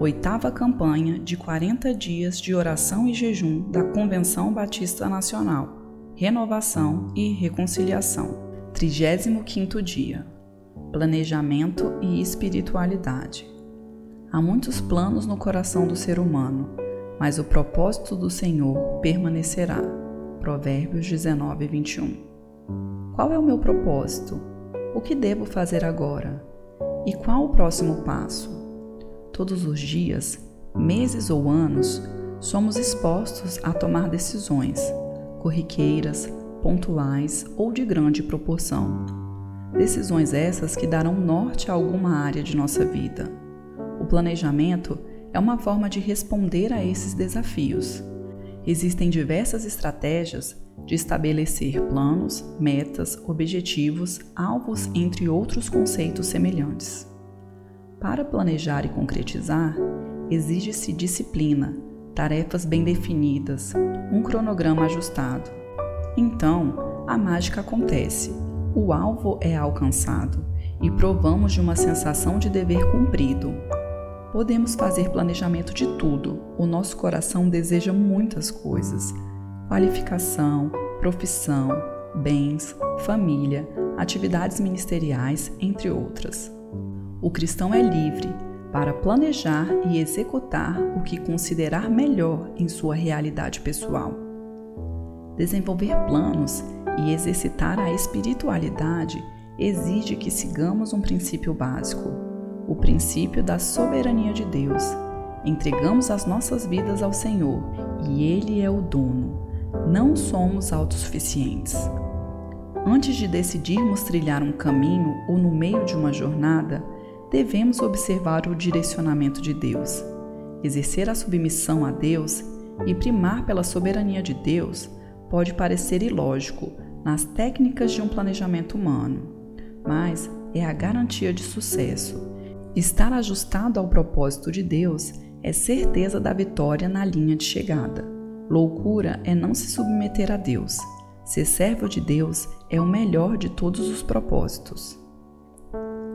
oitava campanha de 40 dias de oração e jejum da Convenção Batista Nacional, Renovação e Reconciliação. 35 dia. Planejamento e espiritualidade. Há muitos planos no coração do ser humano, mas o propósito do Senhor permanecerá. Provérbios 19, 21. Qual é o meu propósito? O que devo fazer agora? E qual o próximo passo? Todos os dias, meses ou anos, somos expostos a tomar decisões, corriqueiras, pontuais ou de grande proporção. Decisões essas que darão norte a alguma área de nossa vida. O planejamento é uma forma de responder a esses desafios. Existem diversas estratégias de estabelecer planos, metas, objetivos, alvos, entre outros conceitos semelhantes. Para planejar e concretizar, exige-se disciplina, tarefas bem definidas, um cronograma ajustado. Então, a mágica acontece. O alvo é alcançado e provamos de uma sensação de dever cumprido. Podemos fazer planejamento de tudo. O nosso coração deseja muitas coisas: qualificação, profissão, bens, família, atividades ministeriais, entre outras. O cristão é livre para planejar e executar o que considerar melhor em sua realidade pessoal desenvolver planos e exercitar a espiritualidade exige que sigamos um princípio básico, o princípio da soberania de Deus. Entregamos as nossas vidas ao Senhor e Ele é o dono. Não somos autossuficientes. Antes de decidirmos trilhar um caminho ou no meio de uma jornada, devemos observar o direcionamento de Deus. Exercer a submissão a Deus e primar pela soberania de Deus pode parecer ilógico nas técnicas de um planejamento humano, mas é a garantia de sucesso. Estar ajustado ao propósito de Deus é certeza da vitória na linha de chegada. Loucura é não se submeter a Deus. Ser servo de Deus é o melhor de todos os propósitos.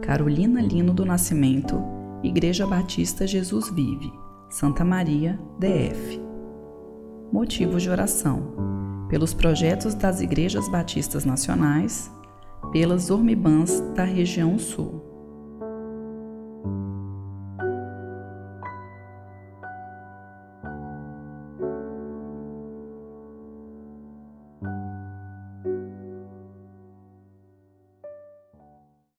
Carolina Lino do Nascimento, Igreja Batista Jesus Vive, Santa Maria, DF. Motivos de oração pelos projetos das Igrejas Batistas Nacionais, pelas Ormibans da região Sul.